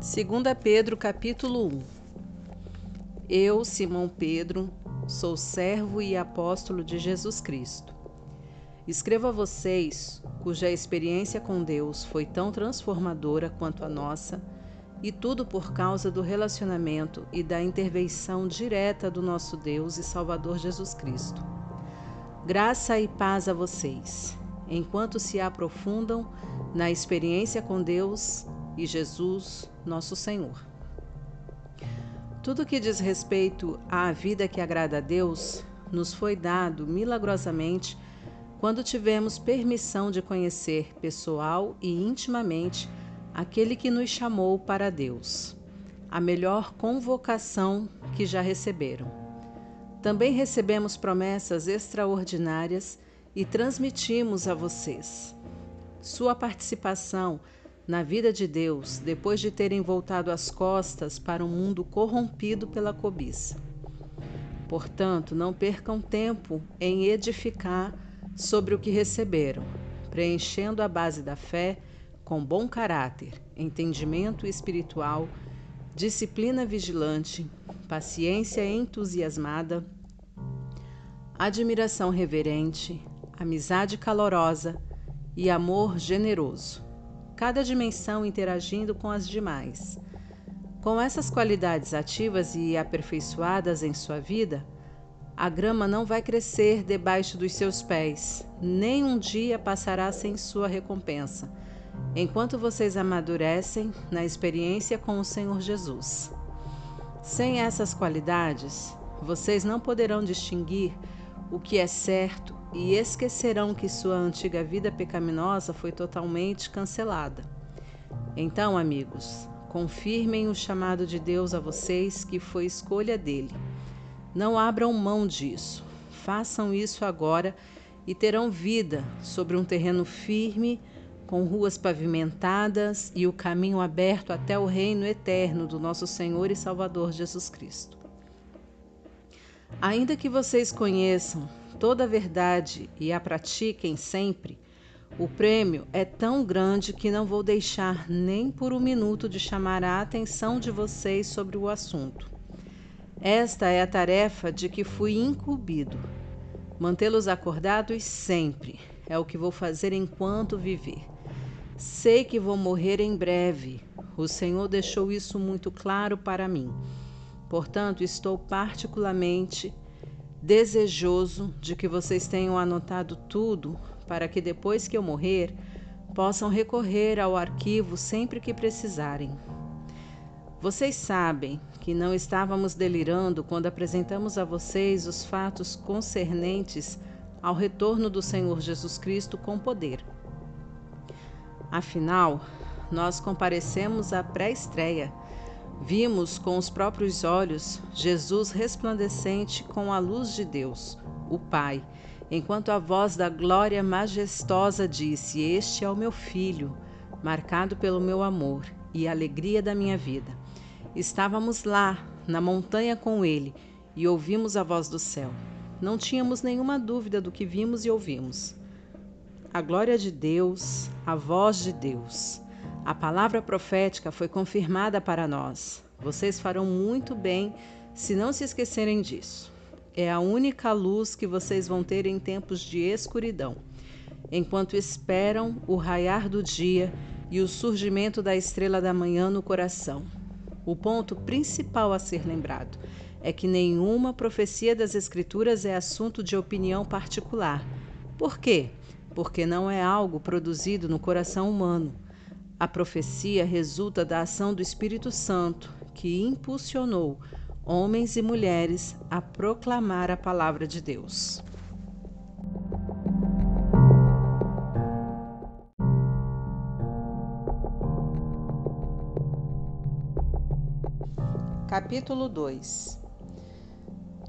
2 Pedro capítulo 1 Eu, Simão Pedro, sou servo e apóstolo de Jesus Cristo. Escrevo a vocês, cuja experiência com Deus foi tão transformadora quanto a nossa, e tudo por causa do relacionamento e da intervenção direta do nosso Deus e Salvador Jesus Cristo. Graça e paz a vocês, enquanto se aprofundam na experiência com Deus e Jesus, nosso Senhor. Tudo que diz respeito à vida que agrada a Deus nos foi dado milagrosamente quando tivemos permissão de conhecer pessoal e intimamente aquele que nos chamou para Deus, a melhor convocação que já receberam. Também recebemos promessas extraordinárias e transmitimos a vocês. Sua participação na vida de Deus depois de terem voltado as costas para um mundo corrompido pela cobiça. Portanto, não percam tempo em edificar sobre o que receberam, preenchendo a base da fé com bom caráter, entendimento espiritual, disciplina vigilante, paciência entusiasmada, admiração reverente, amizade calorosa e amor generoso cada dimensão interagindo com as demais. Com essas qualidades ativas e aperfeiçoadas em sua vida, a grama não vai crescer debaixo dos seus pés, nem um dia passará sem sua recompensa, enquanto vocês amadurecem na experiência com o Senhor Jesus. Sem essas qualidades, vocês não poderão distinguir o que é certo e esquecerão que sua antiga vida pecaminosa foi totalmente cancelada. Então, amigos, confirmem o chamado de Deus a vocês, que foi escolha dele. Não abram mão disso. Façam isso agora e terão vida sobre um terreno firme, com ruas pavimentadas e o caminho aberto até o reino eterno do nosso Senhor e Salvador Jesus Cristo. Ainda que vocês conheçam toda a verdade e a pratiquem sempre, o prêmio é tão grande que não vou deixar nem por um minuto de chamar a atenção de vocês sobre o assunto. Esta é a tarefa de que fui incumbido. Mantê-los acordados sempre é o que vou fazer enquanto viver. Sei que vou morrer em breve. O Senhor deixou isso muito claro para mim. Portanto, estou particularmente desejoso de que vocês tenham anotado tudo para que depois que eu morrer possam recorrer ao arquivo sempre que precisarem. Vocês sabem que não estávamos delirando quando apresentamos a vocês os fatos concernentes ao retorno do Senhor Jesus Cristo com poder. Afinal, nós comparecemos à pré-estreia Vimos com os próprios olhos Jesus resplandecente com a luz de Deus, o Pai, enquanto a voz da glória majestosa disse: Este é o meu filho, marcado pelo meu amor e alegria da minha vida. Estávamos lá, na montanha com ele, e ouvimos a voz do céu. Não tínhamos nenhuma dúvida do que vimos e ouvimos. A glória de Deus, a voz de Deus. A palavra profética foi confirmada para nós. Vocês farão muito bem se não se esquecerem disso. É a única luz que vocês vão ter em tempos de escuridão, enquanto esperam o raiar do dia e o surgimento da estrela da manhã no coração. O ponto principal a ser lembrado é que nenhuma profecia das Escrituras é assunto de opinião particular. Por quê? Porque não é algo produzido no coração humano a profecia resulta da ação do Espírito Santo, que impulsionou homens e mulheres a proclamar a palavra de Deus. Capítulo 2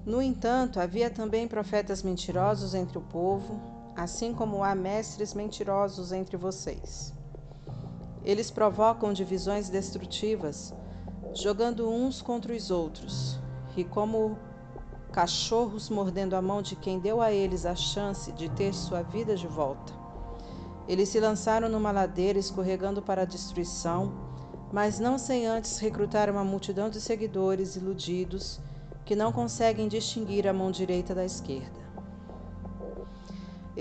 No entanto, havia também profetas mentirosos entre o povo, assim como há mestres mentirosos entre vocês. Eles provocam divisões destrutivas, jogando uns contra os outros, e como cachorros mordendo a mão de quem deu a eles a chance de ter sua vida de volta. Eles se lançaram numa ladeira escorregando para a destruição, mas não sem antes recrutar uma multidão de seguidores iludidos que não conseguem distinguir a mão direita da esquerda.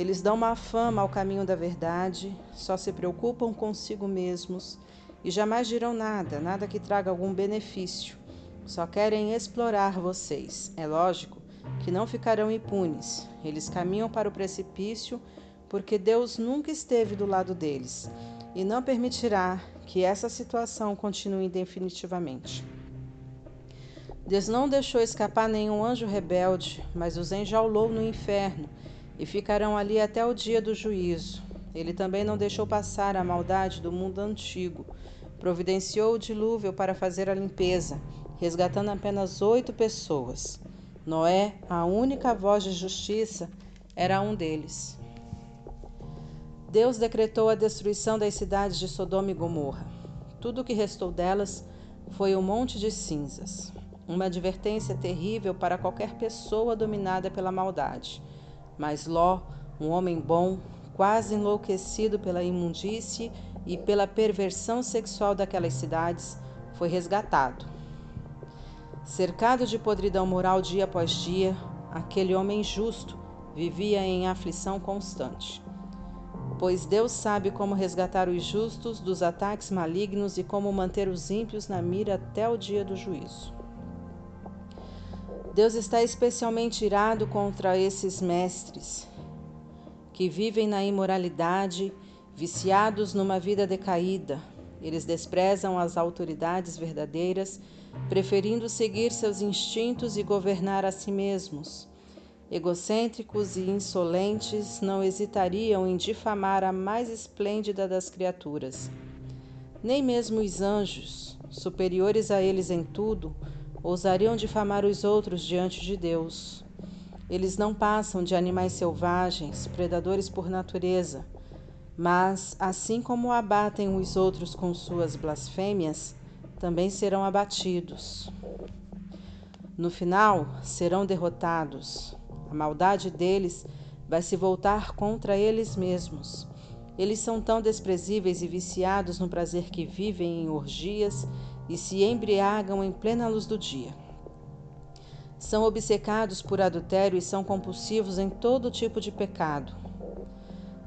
Eles dão má fama ao caminho da verdade, só se preocupam consigo mesmos e jamais dirão nada, nada que traga algum benefício. Só querem explorar vocês. É lógico que não ficarão impunes. Eles caminham para o precipício porque Deus nunca esteve do lado deles e não permitirá que essa situação continue definitivamente. Deus não deixou escapar nenhum anjo rebelde, mas os enjaulou no inferno e ficarão ali até o dia do juízo. Ele também não deixou passar a maldade do mundo antigo. Providenciou o dilúvio para fazer a limpeza, resgatando apenas oito pessoas. Noé, a única voz de justiça, era um deles. Deus decretou a destruição das cidades de Sodoma e Gomorra. Tudo o que restou delas foi um monte de cinzas. Uma advertência terrível para qualquer pessoa dominada pela maldade. Mas Ló, um homem bom, quase enlouquecido pela imundície e pela perversão sexual daquelas cidades, foi resgatado. Cercado de podridão moral dia após dia, aquele homem justo vivia em aflição constante. Pois Deus sabe como resgatar os justos dos ataques malignos e como manter os ímpios na mira até o dia do juízo. Deus está especialmente irado contra esses mestres que vivem na imoralidade, viciados numa vida decaída. Eles desprezam as autoridades verdadeiras, preferindo seguir seus instintos e governar a si mesmos. Egocêntricos e insolentes não hesitariam em difamar a mais esplêndida das criaturas. Nem mesmo os anjos, superiores a eles em tudo, ousariam difamar os outros diante de Deus. Eles não passam de animais selvagens, predadores por natureza, mas, assim como abatem os outros com suas blasfêmias, também serão abatidos. No final, serão derrotados. A maldade deles vai se voltar contra eles mesmos. Eles são tão desprezíveis e viciados no prazer que vivem em orgias e se embriagam em plena luz do dia. São obcecados por adultério e são compulsivos em todo tipo de pecado.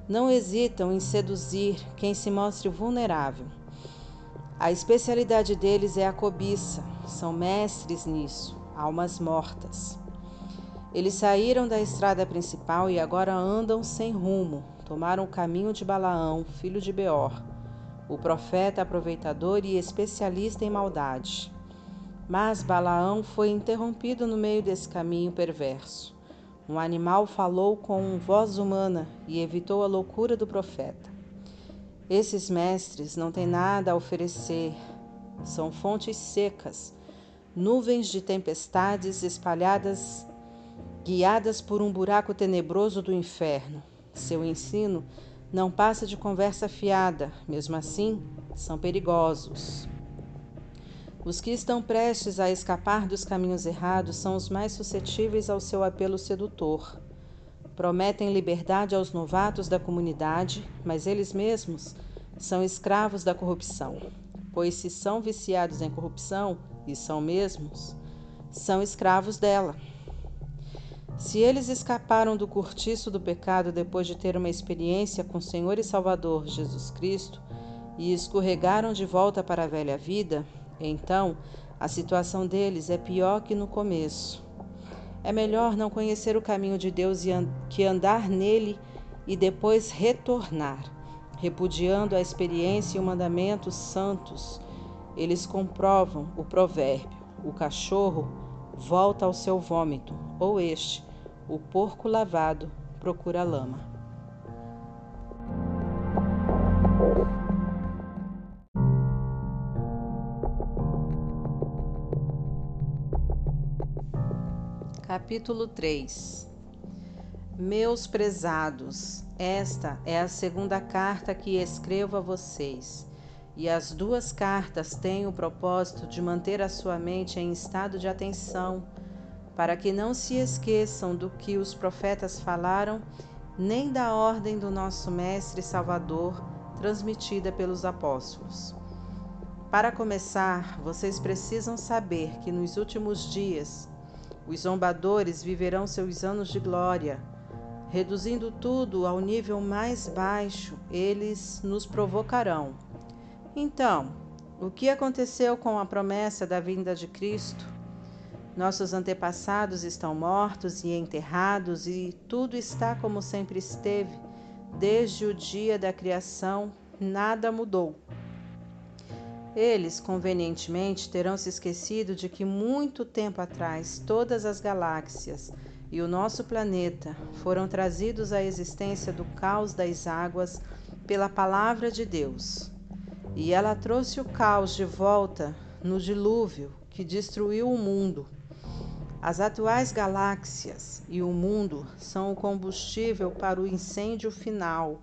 Não hesitam em seduzir quem se mostre vulnerável. A especialidade deles é a cobiça, são mestres nisso, almas mortas. Eles saíram da estrada principal e agora andam sem rumo, tomaram o caminho de Balaão, filho de Beor, o profeta aproveitador e especialista em maldade. Mas Balaão foi interrompido no meio desse caminho perverso. Um animal falou com voz humana e evitou a loucura do profeta. Esses mestres não têm nada a oferecer, são fontes secas, nuvens de tempestades espalhadas, guiadas por um buraco tenebroso do inferno. Seu ensino não passa de conversa fiada, mesmo assim, são perigosos. Os que estão prestes a escapar dos caminhos errados são os mais suscetíveis ao seu apelo sedutor. Prometem liberdade aos novatos da comunidade, mas eles mesmos são escravos da corrupção. Pois se são viciados em corrupção, e são mesmos, são escravos dela. Se eles escaparam do cortiço do pecado depois de ter uma experiência com o Senhor e Salvador Jesus Cristo e escorregaram de volta para a velha vida, então, a situação deles é pior que no começo. É melhor não conhecer o caminho de Deus que andar nele e depois retornar, repudiando a experiência e o mandamento santos. Eles comprovam o provérbio: o cachorro volta ao seu vômito, ou este, o porco lavado, procura lama. Capítulo 3 Meus prezados, esta é a segunda carta que escrevo a vocês, e as duas cartas têm o propósito de manter a sua mente em estado de atenção, para que não se esqueçam do que os profetas falaram, nem da ordem do nosso Mestre Salvador transmitida pelos apóstolos. Para começar, vocês precisam saber que nos últimos dias os zombadores viverão seus anos de glória. Reduzindo tudo ao nível mais baixo, eles nos provocarão. Então, o que aconteceu com a promessa da vinda de Cristo? Nossos antepassados estão mortos e enterrados, e tudo está como sempre esteve. Desde o dia da criação, nada mudou. Eles, convenientemente, terão se esquecido de que muito tempo atrás todas as galáxias e o nosso planeta foram trazidos à existência do caos das águas pela palavra de Deus. E ela trouxe o caos de volta no dilúvio que destruiu o mundo. As atuais galáxias e o mundo são o combustível para o incêndio final.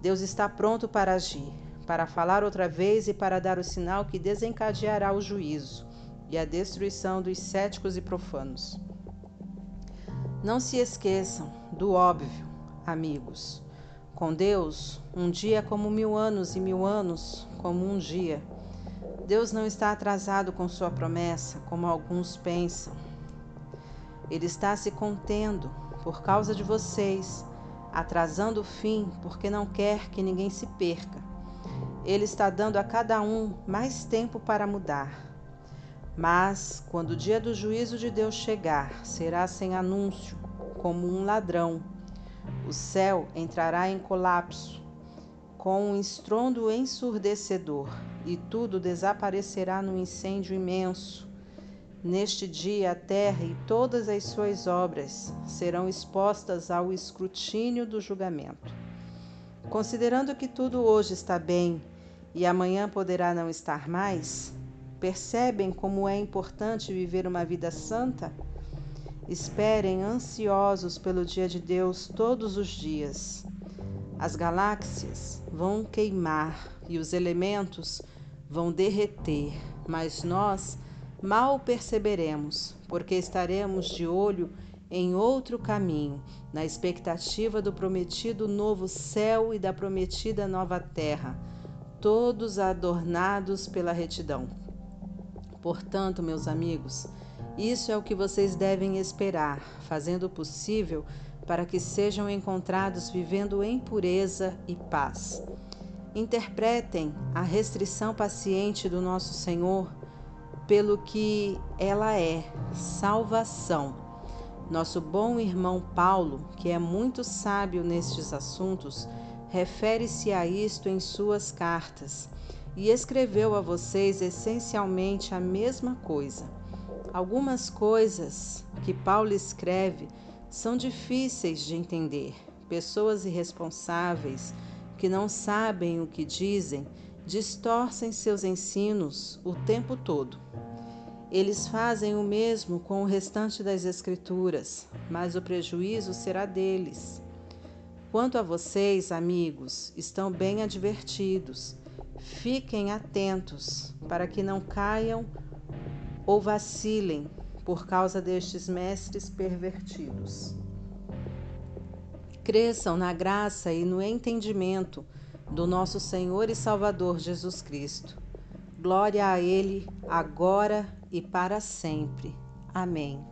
Deus está pronto para agir, para falar outra vez e para dar o sinal que desencadeará o juízo e a destruição dos céticos e profanos. Não se esqueçam do óbvio, amigos. Com Deus, um dia é como mil anos e mil anos como um dia. Deus não está atrasado com sua promessa, como alguns pensam. Ele está se contendo por causa de vocês, atrasando o fim porque não quer que ninguém se perca. Ele está dando a cada um mais tempo para mudar. Mas, quando o dia do juízo de Deus chegar, será sem anúncio, como um ladrão. O céu entrará em colapso, com um estrondo ensurdecedor, e tudo desaparecerá num incêndio imenso. Neste dia, a terra e todas as suas obras serão expostas ao escrutínio do julgamento. Considerando que tudo hoje está bem e amanhã poderá não estar mais, percebem como é importante viver uma vida santa? Esperem ansiosos pelo dia de Deus todos os dias. As galáxias vão queimar e os elementos vão derreter, mas nós mal perceberemos, porque estaremos de olho em outro caminho, na expectativa do prometido novo céu e da prometida nova terra, todos adornados pela retidão. Portanto, meus amigos, isso é o que vocês devem esperar, fazendo o possível para que sejam encontrados vivendo em pureza e paz. Interpretem a restrição paciente do nosso Senhor pelo que ela é salvação. Nosso bom irmão Paulo, que é muito sábio nestes assuntos, refere-se a isto em suas cartas e escreveu a vocês essencialmente a mesma coisa. Algumas coisas que Paulo escreve são difíceis de entender. Pessoas irresponsáveis que não sabem o que dizem distorcem seus ensinos o tempo todo. Eles fazem o mesmo com o restante das Escrituras, mas o prejuízo será deles. Quanto a vocês, amigos, estão bem advertidos. Fiquem atentos para que não caiam ou vacilem por causa destes mestres pervertidos. Cresçam na graça e no entendimento do nosso Senhor e Salvador Jesus Cristo. Glória a Ele, agora e para sempre. Amém.